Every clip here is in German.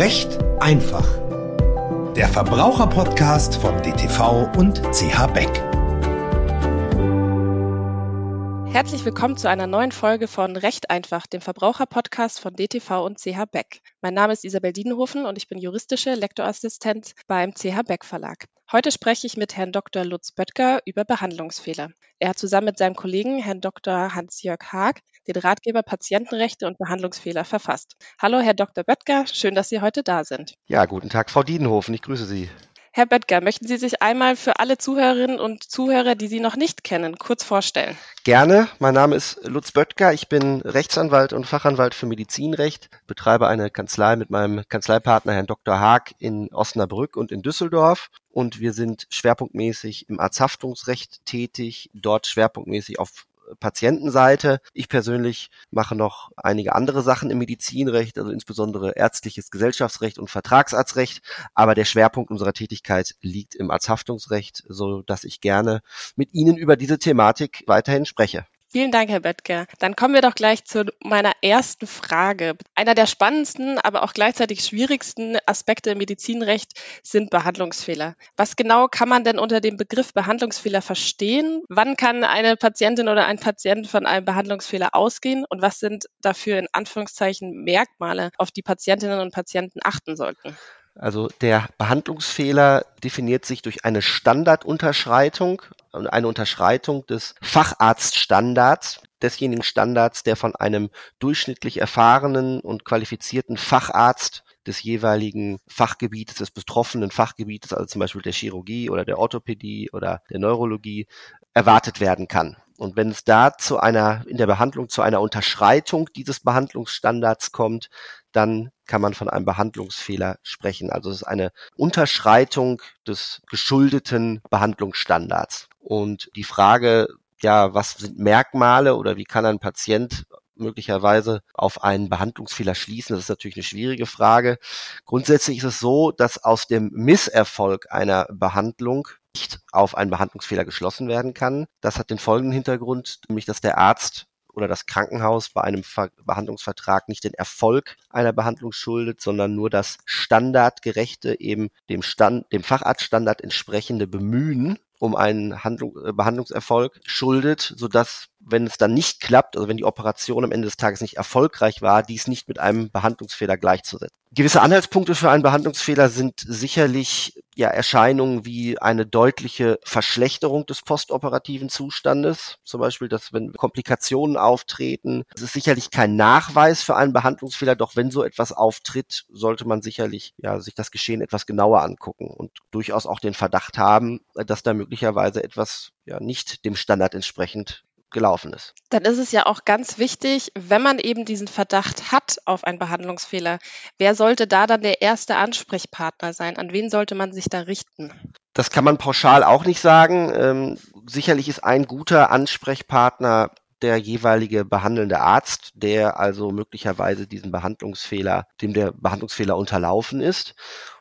Recht einfach. Der Verbraucherpodcast von DTV und CH Beck. Herzlich willkommen zu einer neuen Folge von Recht einfach, dem Verbraucherpodcast von DTV und CH Beck. Mein Name ist Isabel Diedenhofen und ich bin juristische Lektorassistent beim CH Beck Verlag. Heute spreche ich mit Herrn Dr. Lutz Böttger über Behandlungsfehler. Er hat zusammen mit seinem Kollegen Herrn Dr. Hans-Jörg Haag den Ratgeber Patientenrechte und Behandlungsfehler verfasst. Hallo, Herr Dr. Böttger, schön, dass Sie heute da sind. Ja, guten Tag, Frau Diedenhofen, ich grüße Sie. Herr Böttger, möchten Sie sich einmal für alle Zuhörerinnen und Zuhörer, die Sie noch nicht kennen, kurz vorstellen? Gerne. Mein Name ist Lutz Böttger. Ich bin Rechtsanwalt und Fachanwalt für Medizinrecht, betreibe eine Kanzlei mit meinem Kanzleipartner Herrn Dr. Haag in Osnabrück und in Düsseldorf. Und wir sind schwerpunktmäßig im Arzthaftungsrecht tätig, dort schwerpunktmäßig auf Patientenseite. Ich persönlich mache noch einige andere Sachen im Medizinrecht, also insbesondere ärztliches Gesellschaftsrecht und Vertragsarztrecht. Aber der Schwerpunkt unserer Tätigkeit liegt im Arzthaftungsrecht, so dass ich gerne mit Ihnen über diese Thematik weiterhin spreche. Vielen Dank, Herr Bettger. Dann kommen wir doch gleich zu meiner ersten Frage. Einer der spannendsten, aber auch gleichzeitig schwierigsten Aspekte im Medizinrecht sind Behandlungsfehler. Was genau kann man denn unter dem Begriff Behandlungsfehler verstehen? Wann kann eine Patientin oder ein Patient von einem Behandlungsfehler ausgehen? Und was sind dafür in Anführungszeichen Merkmale, auf die Patientinnen und Patienten achten sollten? Also der Behandlungsfehler definiert sich durch eine Standardunterschreitung und eine Unterschreitung des Facharztstandards, desjenigen Standards, der von einem durchschnittlich erfahrenen und qualifizierten Facharzt des jeweiligen Fachgebietes, des betroffenen Fachgebietes, also zum Beispiel der Chirurgie oder der Orthopädie oder der Neurologie, erwartet werden kann. Und wenn es da zu einer, in der Behandlung zu einer Unterschreitung dieses Behandlungsstandards kommt, dann kann man von einem Behandlungsfehler sprechen. Also es ist eine Unterschreitung des geschuldeten Behandlungsstandards. Und die Frage, ja, was sind Merkmale oder wie kann ein Patient möglicherweise auf einen Behandlungsfehler schließen? Das ist natürlich eine schwierige Frage. Grundsätzlich ist es so, dass aus dem Misserfolg einer Behandlung nicht auf einen Behandlungsfehler geschlossen werden kann. Das hat den folgenden Hintergrund, nämlich dass der Arzt oder das Krankenhaus bei einem Ver Behandlungsvertrag nicht den Erfolg einer Behandlung schuldet, sondern nur das standardgerechte, eben dem Stand, dem Facharztstandard entsprechende Bemühen um einen Handlung, äh, Behandlungserfolg schuldet, sodass wenn es dann nicht klappt, also wenn die Operation am Ende des Tages nicht erfolgreich war, dies nicht mit einem Behandlungsfehler gleichzusetzen. Gewisse Anhaltspunkte für einen Behandlungsfehler sind sicherlich ja Erscheinungen wie eine deutliche Verschlechterung des postoperativen Zustandes, zum Beispiel, dass wenn Komplikationen auftreten, es ist sicherlich kein Nachweis für einen Behandlungsfehler, doch wenn so etwas auftritt, sollte man sicherlich ja sich das Geschehen etwas genauer angucken und durchaus auch den Verdacht haben, dass da möglicherweise etwas ja nicht dem Standard entsprechend gelaufen ist. Dann ist es ja auch ganz wichtig, wenn man eben diesen Verdacht hat auf einen Behandlungsfehler, wer sollte da dann der erste Ansprechpartner sein? An wen sollte man sich da richten? Das kann man pauschal auch nicht sagen. Ähm, sicherlich ist ein guter Ansprechpartner der jeweilige behandelnde Arzt, der also möglicherweise diesen Behandlungsfehler, dem der Behandlungsfehler unterlaufen ist,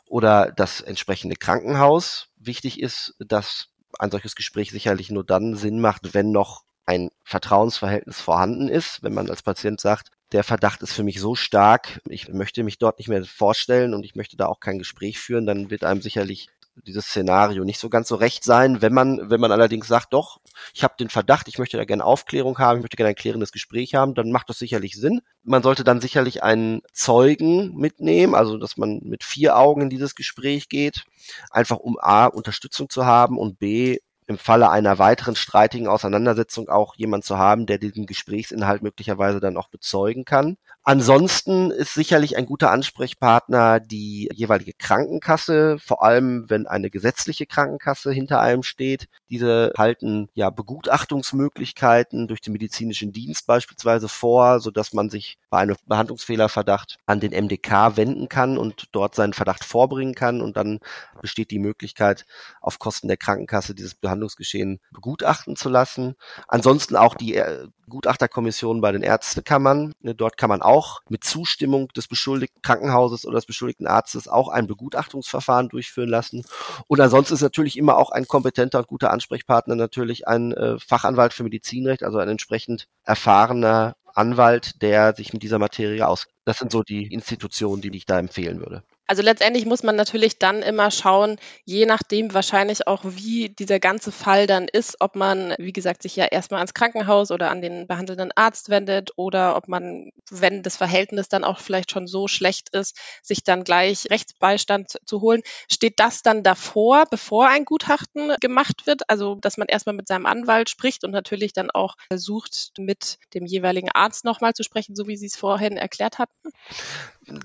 oder das entsprechende Krankenhaus. Wichtig ist, dass ein solches Gespräch sicherlich nur dann Sinn macht, wenn noch ein Vertrauensverhältnis vorhanden ist, wenn man als Patient sagt, der Verdacht ist für mich so stark, ich möchte mich dort nicht mehr vorstellen und ich möchte da auch kein Gespräch führen, dann wird einem sicherlich dieses Szenario nicht so ganz so recht sein. Wenn man, wenn man allerdings sagt, doch, ich habe den Verdacht, ich möchte da gerne Aufklärung haben, ich möchte gerne ein klärendes Gespräch haben, dann macht das sicherlich Sinn. Man sollte dann sicherlich einen Zeugen mitnehmen, also dass man mit vier Augen in dieses Gespräch geht, einfach um A, Unterstützung zu haben und B, im Falle einer weiteren streitigen Auseinandersetzung auch jemand zu haben, der diesen Gesprächsinhalt möglicherweise dann auch bezeugen kann. Ansonsten ist sicherlich ein guter Ansprechpartner die jeweilige Krankenkasse, vor allem wenn eine gesetzliche Krankenkasse hinter einem steht. Diese halten ja Begutachtungsmöglichkeiten durch den medizinischen Dienst beispielsweise vor, so dass man sich bei einem Behandlungsfehlerverdacht an den MDK wenden kann und dort seinen Verdacht vorbringen kann und dann besteht die Möglichkeit, auf Kosten der Krankenkasse dieses Behandlungsgeschehen begutachten zu lassen. Ansonsten auch die äh, Gutachterkommission bei den Ärztekammern. Ne, dort kann man auch mit Zustimmung des beschuldigten Krankenhauses oder des beschuldigten Arztes auch ein Begutachtungsverfahren durchführen lassen. Und ansonsten ist natürlich immer auch ein kompetenter und guter Ansprechpartner natürlich ein äh, Fachanwalt für Medizinrecht, also ein entsprechend erfahrener Anwalt, der sich mit dieser Materie aus. Das sind so die Institutionen, die ich da empfehlen würde. Also letztendlich muss man natürlich dann immer schauen, je nachdem wahrscheinlich auch, wie dieser ganze Fall dann ist, ob man, wie gesagt, sich ja erstmal ans Krankenhaus oder an den behandelnden Arzt wendet oder ob man, wenn das Verhältnis dann auch vielleicht schon so schlecht ist, sich dann gleich Rechtsbeistand zu holen. Steht das dann davor, bevor ein Gutachten gemacht wird? Also, dass man erstmal mit seinem Anwalt spricht und natürlich dann auch versucht, mit dem jeweiligen Arzt nochmal zu sprechen, so wie Sie es vorhin erklärt hatten?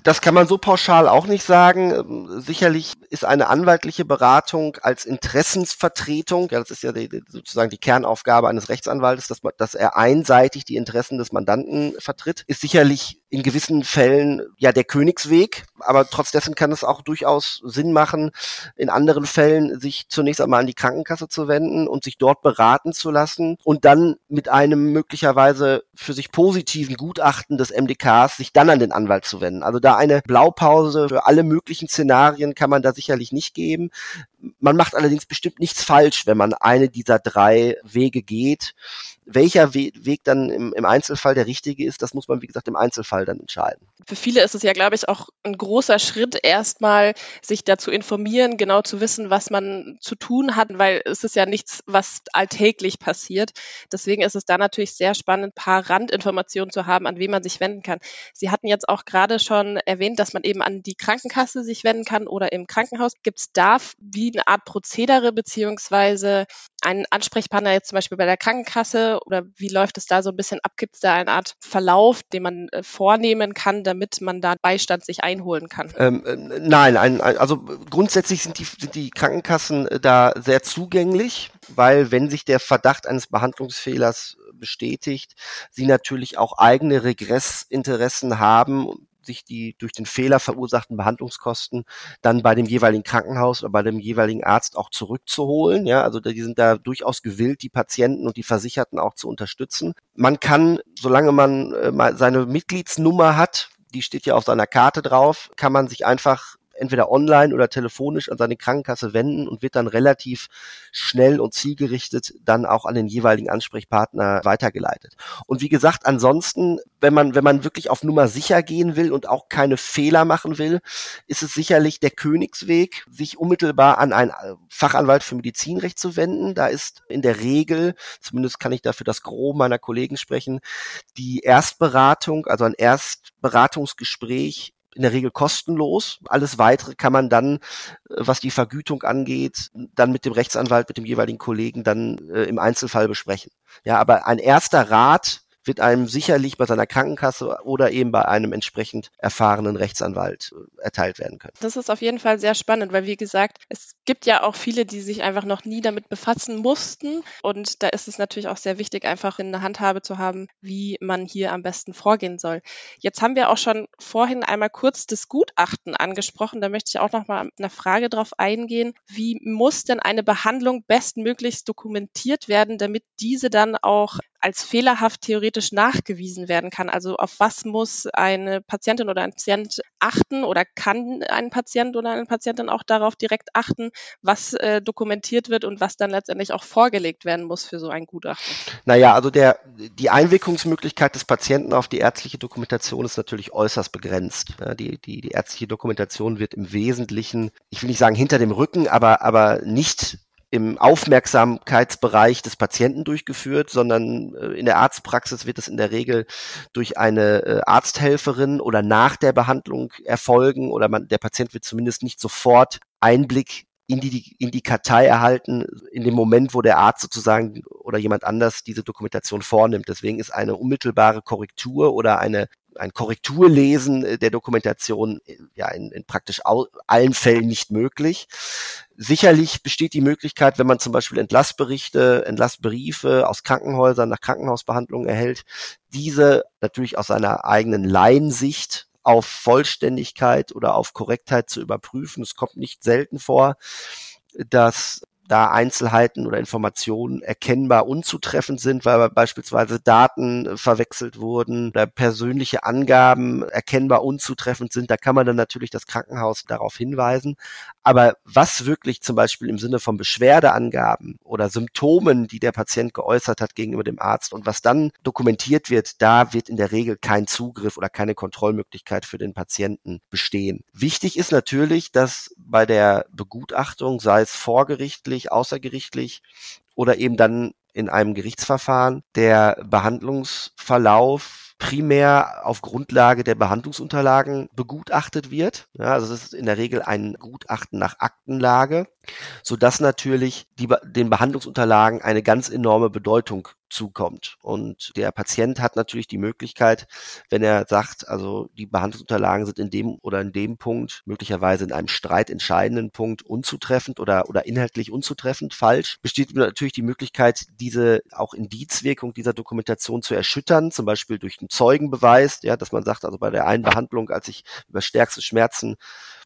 Das kann man so pauschal auch nicht sagen. Sicherlich ist eine anwaltliche Beratung als Interessensvertretung, ja, das ist ja die, sozusagen die Kernaufgabe eines Rechtsanwaltes, dass, man, dass er einseitig die Interessen des Mandanten vertritt, ist sicherlich in gewissen Fällen ja der Königsweg, aber trotz dessen kann es auch durchaus Sinn machen, in anderen Fällen sich zunächst einmal an die Krankenkasse zu wenden und sich dort beraten zu lassen und dann mit einem möglicherweise für sich positiven Gutachten des MDKs sich dann an den Anwalt zu wenden. Also da eine Blaupause für alle möglichen Szenarien kann man da sicherlich nicht geben. Man macht allerdings bestimmt nichts falsch, wenn man eine dieser drei Wege geht. Welcher We Weg dann im, im, Einzelfall der richtige ist, das muss man, wie gesagt, im Einzelfall dann entscheiden. Für viele ist es ja, glaube ich, auch ein großer Schritt, erstmal sich dazu informieren, genau zu wissen, was man zu tun hat, weil es ist ja nichts, was alltäglich passiert. Deswegen ist es da natürlich sehr spannend, ein paar Randinformationen zu haben, an wen man sich wenden kann. Sie hatten jetzt auch gerade schon erwähnt, dass man eben an die Krankenkasse sich wenden kann oder im Krankenhaus. Gibt es da wie eine Art Prozedere beziehungsweise einen Ansprechpartner jetzt zum Beispiel bei der Krankenkasse oder wie läuft es da so ein bisschen ab? Gibt es da eine Art Verlauf, den man äh, vornehmen kann, damit man da Beistand sich einholen kann? Ähm, äh, nein, ein, ein, also grundsätzlich sind die, sind die Krankenkassen äh, da sehr zugänglich, weil wenn sich der Verdacht eines Behandlungsfehlers bestätigt, sie natürlich auch eigene Regressinteressen haben, sich die durch den Fehler verursachten Behandlungskosten dann bei dem jeweiligen Krankenhaus oder bei dem jeweiligen Arzt auch zurückzuholen. Ja, also die sind da durchaus gewillt, die Patienten und die Versicherten auch zu unterstützen. Man kann, solange man äh, seine Mitgliedsnummer hat, die steht ja auf seiner Karte drauf, kann man sich einfach entweder online oder telefonisch an seine Krankenkasse wenden und wird dann relativ schnell und zielgerichtet dann auch an den jeweiligen Ansprechpartner weitergeleitet. Und wie gesagt, ansonsten, wenn man, wenn man wirklich auf Nummer sicher gehen will und auch keine Fehler machen will, ist es sicherlich der Königsweg, sich unmittelbar an einen Fachanwalt für Medizinrecht zu wenden. Da ist in der Regel, zumindest kann ich dafür das Gros meiner Kollegen sprechen, die Erstberatung, also ein Erstberatungsgespräch in der Regel kostenlos. Alles weitere kann man dann, äh, was die Vergütung angeht, dann mit dem Rechtsanwalt, mit dem jeweiligen Kollegen dann äh, im Einzelfall besprechen. Ja, aber ein erster Rat wird einem sicherlich bei seiner Krankenkasse oder eben bei einem entsprechend erfahrenen Rechtsanwalt äh, erteilt werden können. Das ist auf jeden Fall sehr spannend, weil wie gesagt, es gibt ja auch viele, die sich einfach noch nie damit befassen mussten und da ist es natürlich auch sehr wichtig, einfach in der Handhabe zu haben, wie man hier am besten vorgehen soll. Jetzt haben wir auch schon vorhin einmal kurz das Gutachten angesprochen, da möchte ich auch noch mal eine Frage drauf eingehen. Wie muss denn eine Behandlung bestmöglichst dokumentiert werden, damit diese dann auch als fehlerhaft theoretisch nachgewiesen werden kann. Also auf was muss eine Patientin oder ein Patient achten oder kann ein Patient oder eine Patientin auch darauf direkt achten, was äh, dokumentiert wird und was dann letztendlich auch vorgelegt werden muss für so ein Gutachten? Naja, also der, die Einwirkungsmöglichkeit des Patienten auf die ärztliche Dokumentation ist natürlich äußerst begrenzt. Die, die, die ärztliche Dokumentation wird im Wesentlichen, ich will nicht sagen hinter dem Rücken, aber, aber nicht im Aufmerksamkeitsbereich des Patienten durchgeführt, sondern äh, in der Arztpraxis wird es in der Regel durch eine äh, Arzthelferin oder nach der Behandlung erfolgen oder man, der Patient wird zumindest nicht sofort Einblick in die, in die Kartei erhalten, in dem Moment, wo der Arzt sozusagen oder jemand anders diese Dokumentation vornimmt. Deswegen ist eine unmittelbare Korrektur oder eine ein Korrekturlesen äh, der Dokumentation äh, ja in, in praktisch allen Fällen nicht möglich. Sicherlich besteht die Möglichkeit, wenn man zum Beispiel Entlassberichte, Entlassbriefe aus Krankenhäusern nach Krankenhausbehandlungen erhält, diese natürlich aus seiner eigenen Laiensicht auf Vollständigkeit oder auf Korrektheit zu überprüfen. Es kommt nicht selten vor, dass da Einzelheiten oder Informationen erkennbar unzutreffend sind, weil beispielsweise Daten äh, verwechselt wurden oder persönliche Angaben erkennbar unzutreffend sind, da kann man dann natürlich das Krankenhaus darauf hinweisen. Aber was wirklich zum Beispiel im Sinne von Beschwerdeangaben oder Symptomen, die der Patient geäußert hat gegenüber dem Arzt und was dann dokumentiert wird, da wird in der Regel kein Zugriff oder keine Kontrollmöglichkeit für den Patienten bestehen. Wichtig ist natürlich, dass bei der Begutachtung, sei es vorgerichtlich, außergerichtlich oder eben dann in einem Gerichtsverfahren, der Behandlungsverlauf primär auf Grundlage der Behandlungsunterlagen begutachtet wird. Ja, also das ist in der Regel ein Gutachten nach Aktenlage, so dass natürlich die, den Behandlungsunterlagen eine ganz enorme Bedeutung zukommt. Und der Patient hat natürlich die Möglichkeit, wenn er sagt, also die Behandlungsunterlagen sind in dem oder in dem Punkt, möglicherweise in einem Streit entscheidenden Punkt unzutreffend oder, oder inhaltlich unzutreffend falsch, besteht natürlich die Möglichkeit, diese auch Indizwirkung dieser Dokumentation zu erschüttern, zum Beispiel durch einen Zeugenbeweis, ja, dass man sagt, also bei der einen Behandlung, als ich über stärkste Schmerzen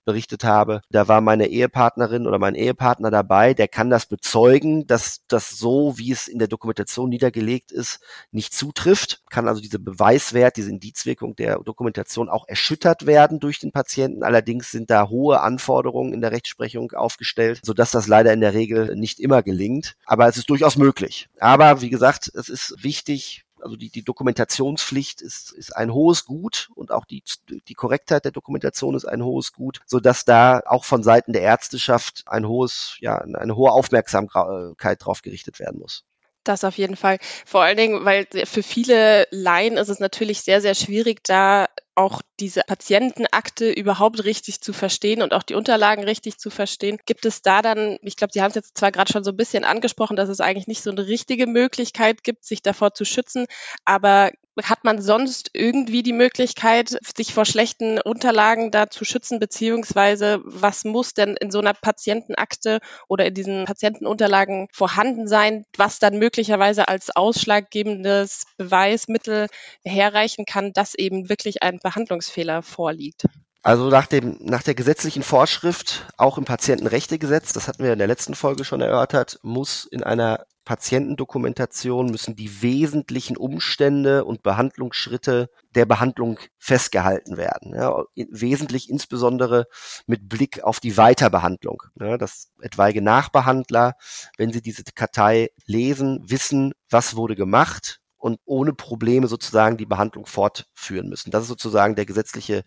berichtet habe, da war meine Ehepartnerin oder mein Ehepartner dabei, der kann das bezeugen, dass das so, wie es in der Dokumentation niedergelegt ist, nicht zutrifft, kann also diese Beweiswert, diese Indizwirkung der Dokumentation auch erschüttert werden durch den Patienten. Allerdings sind da hohe Anforderungen in der Rechtsprechung aufgestellt, sodass das leider in der Regel nicht immer gelingt. Aber es ist durchaus möglich. Aber wie gesagt, es ist wichtig, also die, die Dokumentationspflicht ist, ist ein hohes Gut und auch die, die Korrektheit der Dokumentation ist ein hohes Gut, so dass da auch von Seiten der Ärzteschaft ein hohes, ja, eine hohe Aufmerksamkeit drauf gerichtet werden muss. Das auf jeden Fall. Vor allen Dingen, weil für viele Laien ist es natürlich sehr, sehr schwierig, da auch diese Patientenakte überhaupt richtig zu verstehen und auch die Unterlagen richtig zu verstehen. Gibt es da dann, ich glaube, Sie haben es jetzt zwar gerade schon so ein bisschen angesprochen, dass es eigentlich nicht so eine richtige Möglichkeit gibt, sich davor zu schützen, aber hat man sonst irgendwie die Möglichkeit, sich vor schlechten Unterlagen da zu schützen, beziehungsweise was muss denn in so einer Patientenakte oder in diesen Patientenunterlagen vorhanden sein, was dann möglicherweise als ausschlaggebendes Beweismittel herreichen kann, dass eben wirklich ein Behandlungsfehler vorliegt? Also nach dem, nach der gesetzlichen Vorschrift, auch im Patientenrechtegesetz, das hatten wir in der letzten Folge schon erörtert, muss in einer Patientendokumentation müssen die wesentlichen Umstände und Behandlungsschritte der Behandlung festgehalten werden. Ja, wesentlich insbesondere mit Blick auf die Weiterbehandlung. Ja, dass etwaige Nachbehandler, wenn sie diese Kartei lesen, wissen, was wurde gemacht, und ohne Probleme sozusagen die Behandlung fortführen müssen. Das ist sozusagen der gesetzliche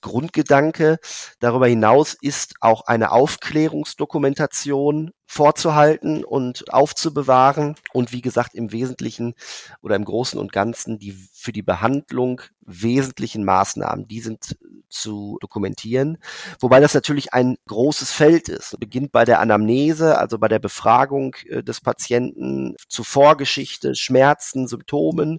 Grundgedanke. Darüber hinaus ist auch eine Aufklärungsdokumentation vorzuhalten und aufzubewahren und wie gesagt im Wesentlichen oder im Großen und Ganzen die für die Behandlung wesentlichen Maßnahmen, die sind zu dokumentieren, wobei das natürlich ein großes Feld ist. Beginnt bei der Anamnese, also bei der Befragung äh, des Patienten zu Vorgeschichte, Schmerzen, Symptomen,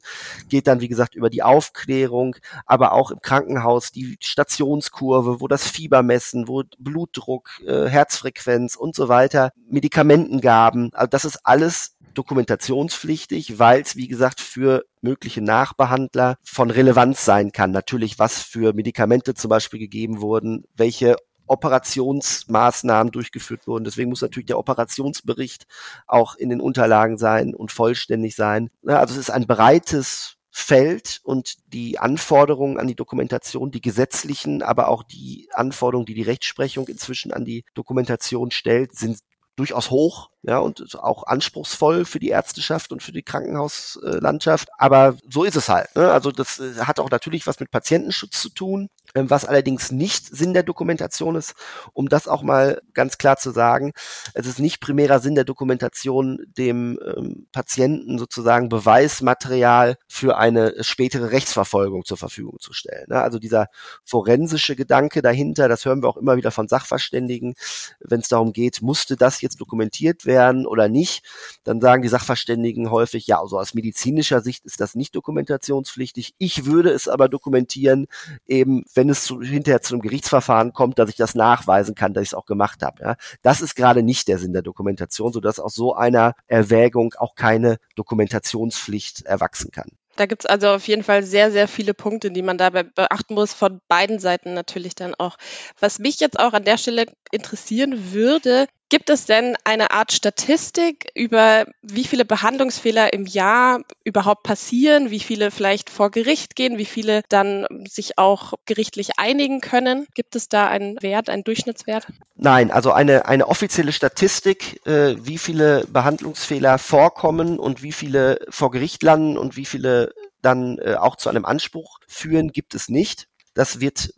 geht dann wie gesagt über die Aufklärung, aber auch im Krankenhaus die Stationskurve, wo das Fieber messen, wo Blutdruck, äh, Herzfrequenz und so weiter Medikamentengaben, also das ist alles dokumentationspflichtig, weil es, wie gesagt, für mögliche Nachbehandler von Relevanz sein kann. Natürlich, was für Medikamente zum Beispiel gegeben wurden, welche Operationsmaßnahmen durchgeführt wurden. Deswegen muss natürlich der Operationsbericht auch in den Unterlagen sein und vollständig sein. Also es ist ein breites Feld und die Anforderungen an die Dokumentation, die gesetzlichen, aber auch die Anforderungen, die die Rechtsprechung inzwischen an die Dokumentation stellt, sind durchaus hoch, ja, und auch anspruchsvoll für die Ärzteschaft und für die Krankenhauslandschaft. Aber so ist es halt. Ne? Also das äh, hat auch natürlich was mit Patientenschutz zu tun. Ähm, was allerdings nicht Sinn der Dokumentation ist, um das auch mal ganz klar zu sagen. Es ist nicht primärer Sinn der Dokumentation, dem ähm, Patienten sozusagen Beweismaterial für eine spätere Rechtsverfolgung zur Verfügung zu stellen. Ne? Also dieser forensische Gedanke dahinter, das hören wir auch immer wieder von Sachverständigen, wenn es darum geht, musste das jetzt dokumentiert werden oder nicht, dann sagen die Sachverständigen häufig, ja, also aus medizinischer Sicht ist das nicht dokumentationspflichtig. Ich würde es aber dokumentieren, eben wenn wenn es zu, hinterher zu einem Gerichtsverfahren kommt, dass ich das nachweisen kann, dass ich es auch gemacht habe. Ja. Das ist gerade nicht der Sinn der Dokumentation, sodass aus so einer Erwägung auch keine Dokumentationspflicht erwachsen kann. Da gibt's also auf jeden Fall sehr, sehr viele Punkte, die man dabei beachten muss, von beiden Seiten natürlich dann auch. Was mich jetzt auch an der Stelle interessieren würde, Gibt es denn eine Art Statistik über wie viele Behandlungsfehler im Jahr überhaupt passieren, wie viele vielleicht vor Gericht gehen, wie viele dann sich auch gerichtlich einigen können? Gibt es da einen Wert, einen Durchschnittswert? Nein, also eine, eine offizielle Statistik, äh, wie viele Behandlungsfehler vorkommen und wie viele vor Gericht landen und wie viele dann äh, auch zu einem Anspruch führen, gibt es nicht. Das wird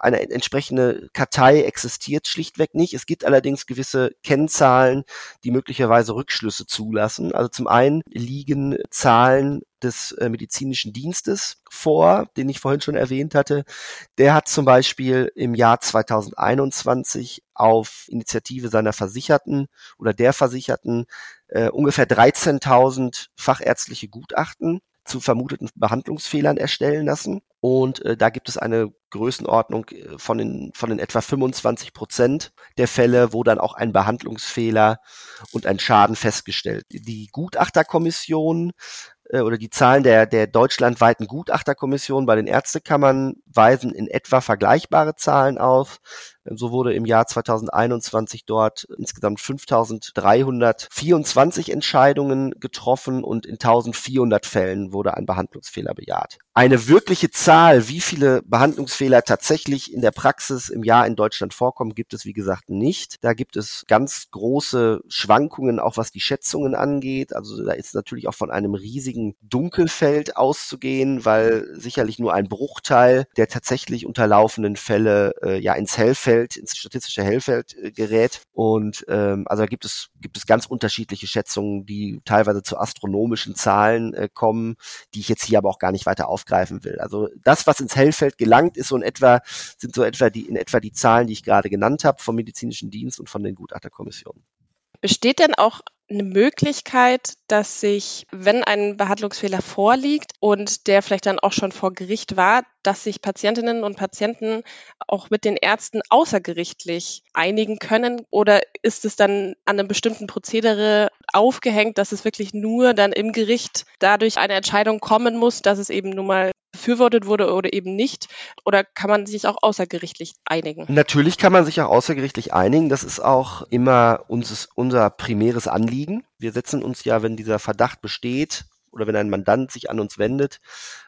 eine entsprechende Kartei existiert schlichtweg nicht. Es gibt allerdings gewisse Kennzahlen, die möglicherweise Rückschlüsse zulassen. Also zum einen liegen Zahlen des äh, medizinischen Dienstes vor, den ich vorhin schon erwähnt hatte. Der hat zum Beispiel im Jahr 2021 auf Initiative seiner Versicherten oder der Versicherten äh, ungefähr 13.000 fachärztliche Gutachten zu vermuteten Behandlungsfehlern erstellen lassen. Und äh, da gibt es eine Größenordnung äh, von den, von den etwa 25 Prozent der Fälle, wo dann auch ein Behandlungsfehler und ein Schaden festgestellt. Die Gutachterkommission äh, oder die Zahlen der, der deutschlandweiten Gutachterkommission bei den Ärztekammern weisen in etwa vergleichbare Zahlen auf. So wurde im Jahr 2021 dort insgesamt 5.324 Entscheidungen getroffen und in 1.400 Fällen wurde ein Behandlungsfehler bejaht. Eine wirkliche Zahl, wie viele Behandlungsfehler tatsächlich in der Praxis im Jahr in Deutschland vorkommen, gibt es wie gesagt nicht. Da gibt es ganz große Schwankungen, auch was die Schätzungen angeht. Also da ist natürlich auch von einem riesigen Dunkelfeld auszugehen, weil sicherlich nur ein Bruchteil der tatsächlich unterlaufenden Fälle äh, ja ins Hellfeld Hellfeld, ins statistische Hellfeld äh, gerät. Und ähm, also da gibt es, gibt es ganz unterschiedliche Schätzungen, die teilweise zu astronomischen Zahlen äh, kommen, die ich jetzt hier aber auch gar nicht weiter aufgreifen will. Also das, was ins Hellfeld gelangt, ist so in etwa, sind so etwa die, in etwa die Zahlen, die ich gerade genannt habe, vom medizinischen Dienst und von den Gutachterkommissionen. Besteht denn auch eine Möglichkeit, dass sich, wenn ein Behandlungsfehler vorliegt und der vielleicht dann auch schon vor Gericht war, dass sich Patientinnen und Patienten auch mit den Ärzten außergerichtlich einigen können? Oder ist es dann an einem bestimmten Prozedere aufgehängt, dass es wirklich nur dann im Gericht dadurch eine Entscheidung kommen muss, dass es eben nun mal befürwortet wurde oder eben nicht? Oder kann man sich auch außergerichtlich einigen? Natürlich kann man sich auch außergerichtlich einigen. Das ist auch immer unses, unser primäres Anliegen. Wir setzen uns ja, wenn dieser Verdacht besteht, oder wenn ein Mandant sich an uns wendet,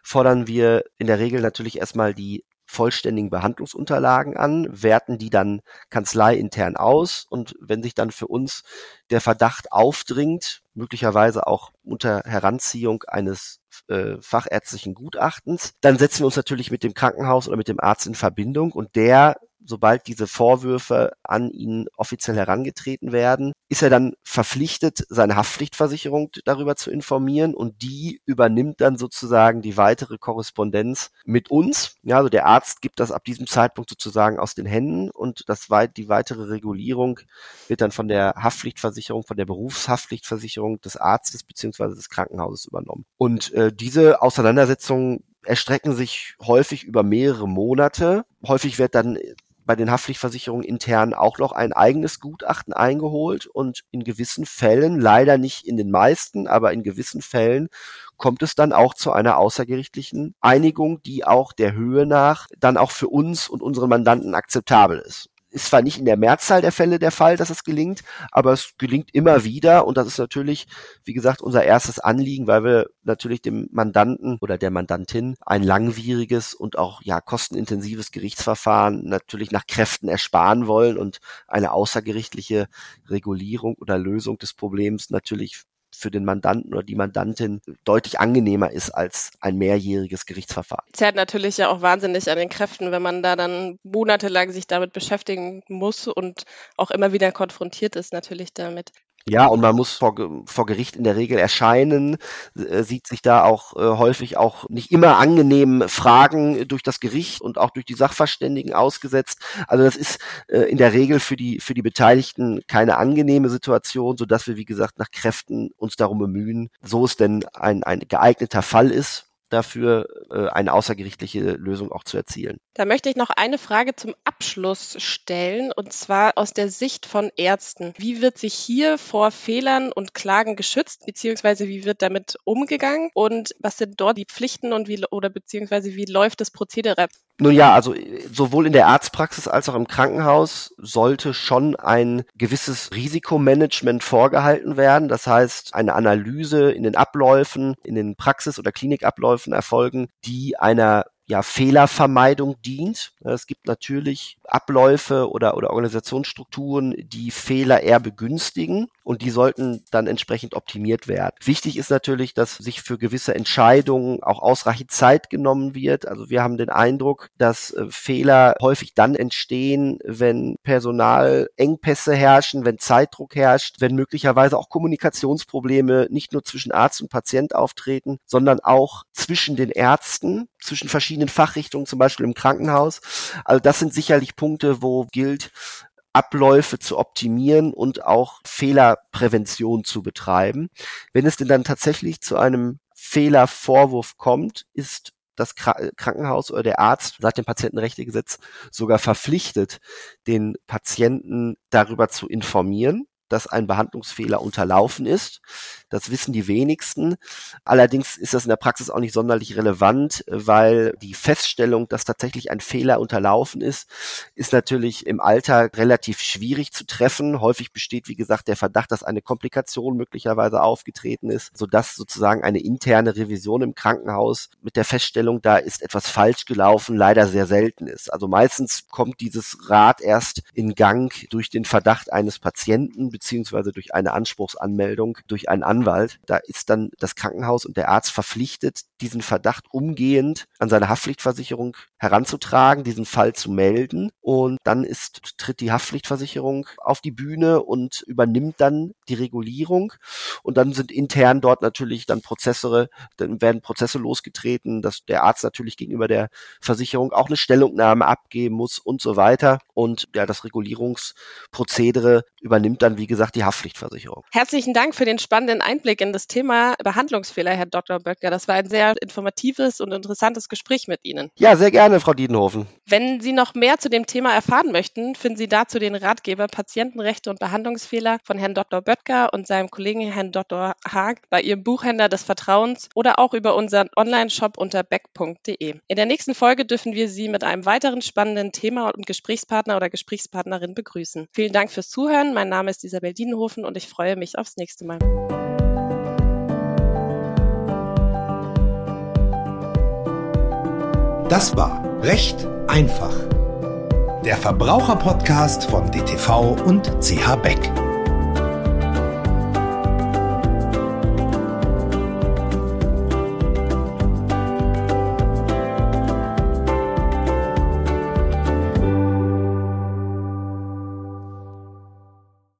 fordern wir in der Regel natürlich erstmal die vollständigen Behandlungsunterlagen an, werten die dann kanzleiintern aus und wenn sich dann für uns der Verdacht aufdringt, möglicherweise auch unter Heranziehung eines äh, fachärztlichen Gutachtens, dann setzen wir uns natürlich mit dem Krankenhaus oder mit dem Arzt in Verbindung und der sobald diese Vorwürfe an ihn offiziell herangetreten werden, ist er dann verpflichtet, seine Haftpflichtversicherung darüber zu informieren und die übernimmt dann sozusagen die weitere Korrespondenz mit uns. Ja, also der Arzt gibt das ab diesem Zeitpunkt sozusagen aus den Händen und das weit, die weitere Regulierung wird dann von der Haftpflichtversicherung, von der Berufshaftpflichtversicherung des Arztes beziehungsweise des Krankenhauses übernommen. Und äh, diese Auseinandersetzung erstrecken sich häufig über mehrere Monate. Häufig wird dann bei den Haftpflichtversicherungen intern auch noch ein eigenes Gutachten eingeholt und in gewissen Fällen, leider nicht in den meisten, aber in gewissen Fällen kommt es dann auch zu einer außergerichtlichen Einigung, die auch der Höhe nach dann auch für uns und unsere Mandanten akzeptabel ist ist zwar nicht in der Mehrzahl der Fälle der Fall, dass es gelingt, aber es gelingt immer wieder und das ist natürlich, wie gesagt, unser erstes Anliegen, weil wir natürlich dem Mandanten oder der Mandantin ein langwieriges und auch ja kostenintensives Gerichtsverfahren natürlich nach Kräften ersparen wollen und eine außergerichtliche Regulierung oder Lösung des Problems natürlich für den Mandanten oder die Mandantin deutlich angenehmer ist als ein mehrjähriges Gerichtsverfahren. Zerrt natürlich ja auch wahnsinnig an den Kräften, wenn man da dann monatelang sich damit beschäftigen muss und auch immer wieder konfrontiert ist natürlich damit. Ja, und man muss vor, vor Gericht in der Regel erscheinen, äh, sieht sich da auch äh, häufig auch nicht immer angenehm Fragen durch das Gericht und auch durch die Sachverständigen ausgesetzt. Also das ist äh, in der Regel für die, für die Beteiligten keine angenehme Situation, so dass wir, wie gesagt, nach Kräften uns darum bemühen, so es denn ein, ein geeigneter Fall ist, dafür äh, eine außergerichtliche Lösung auch zu erzielen. Da möchte ich noch eine Frage zum Abschluss stellen, und zwar aus der Sicht von Ärzten. Wie wird sich hier vor Fehlern und Klagen geschützt, beziehungsweise wie wird damit umgegangen und was sind dort die Pflichten und wie oder beziehungsweise wie läuft das Prozedere? Nun ja, also sowohl in der Arztpraxis als auch im Krankenhaus sollte schon ein gewisses Risikomanagement vorgehalten werden. Das heißt, eine Analyse in den Abläufen, in den Praxis- oder Klinikabläufen erfolgen, die einer ja, Fehlervermeidung dient. Es gibt natürlich Abläufe oder, oder Organisationsstrukturen, die Fehler eher begünstigen und die sollten dann entsprechend optimiert werden. Wichtig ist natürlich, dass sich für gewisse Entscheidungen auch ausreichend Zeit genommen wird. Also wir haben den Eindruck, dass äh, Fehler häufig dann entstehen, wenn Personalengpässe herrschen, wenn Zeitdruck herrscht, wenn möglicherweise auch Kommunikationsprobleme nicht nur zwischen Arzt und Patient auftreten, sondern auch zwischen den Ärzten, zwischen verschiedenen Fachrichtungen, zum Beispiel im Krankenhaus. Also das sind sicherlich Punkte, wo gilt, Abläufe zu optimieren und auch Fehlerprävention zu betreiben. Wenn es denn dann tatsächlich zu einem Fehlervorwurf kommt, ist das Krankenhaus oder der Arzt seit dem Patientenrechtegesetz sogar verpflichtet, den Patienten darüber zu informieren dass ein Behandlungsfehler unterlaufen ist. Das wissen die wenigsten. Allerdings ist das in der Praxis auch nicht sonderlich relevant, weil die Feststellung, dass tatsächlich ein Fehler unterlaufen ist, ist natürlich im Alltag relativ schwierig zu treffen. Häufig besteht, wie gesagt, der Verdacht, dass eine Komplikation möglicherweise aufgetreten ist, sodass sozusagen eine interne Revision im Krankenhaus mit der Feststellung, da ist etwas falsch gelaufen, leider sehr selten ist. Also meistens kommt dieses Rad erst in Gang durch den Verdacht eines Patienten beziehungsweise durch eine Anspruchsanmeldung durch einen Anwalt. Da ist dann das Krankenhaus und der Arzt verpflichtet, diesen Verdacht umgehend an seine Haftpflichtversicherung heranzutragen, diesen Fall zu melden und dann ist, tritt die Haftpflichtversicherung auf die Bühne und übernimmt dann die Regulierung und dann sind intern dort natürlich dann Prozesse, dann werden Prozesse losgetreten, dass der Arzt natürlich gegenüber der Versicherung auch eine Stellungnahme abgeben muss und so weiter und ja, das Regulierungsprozedere übernimmt dann, wie gesagt, die Haftpflichtversicherung. Herzlichen Dank für den spannenden Einblick in das Thema Behandlungsfehler, Herr Dr. Böttger. Das war ein sehr informatives und interessantes Gespräch mit Ihnen. Ja, sehr gerne, Frau Diedenhofen. Wenn Sie noch mehr zu dem Thema erfahren möchten, finden Sie dazu den Ratgeber Patientenrechte und Behandlungsfehler von Herrn Dr. Böttger und seinem Kollegen Herrn Dr. Haag bei Ihrem Buchhändler des Vertrauens oder auch über unseren Online-Shop unter beck.de. In der nächsten Folge dürfen wir Sie mit einem weiteren spannenden Thema und Gesprächspartner oder Gesprächspartnerin begrüßen. Vielen Dank fürs Zuhören. Mein Name ist Isabel Dienhofen und ich freue mich aufs nächste Mal. Das war Recht einfach. Der Verbraucherpodcast von DTV und CH Beck.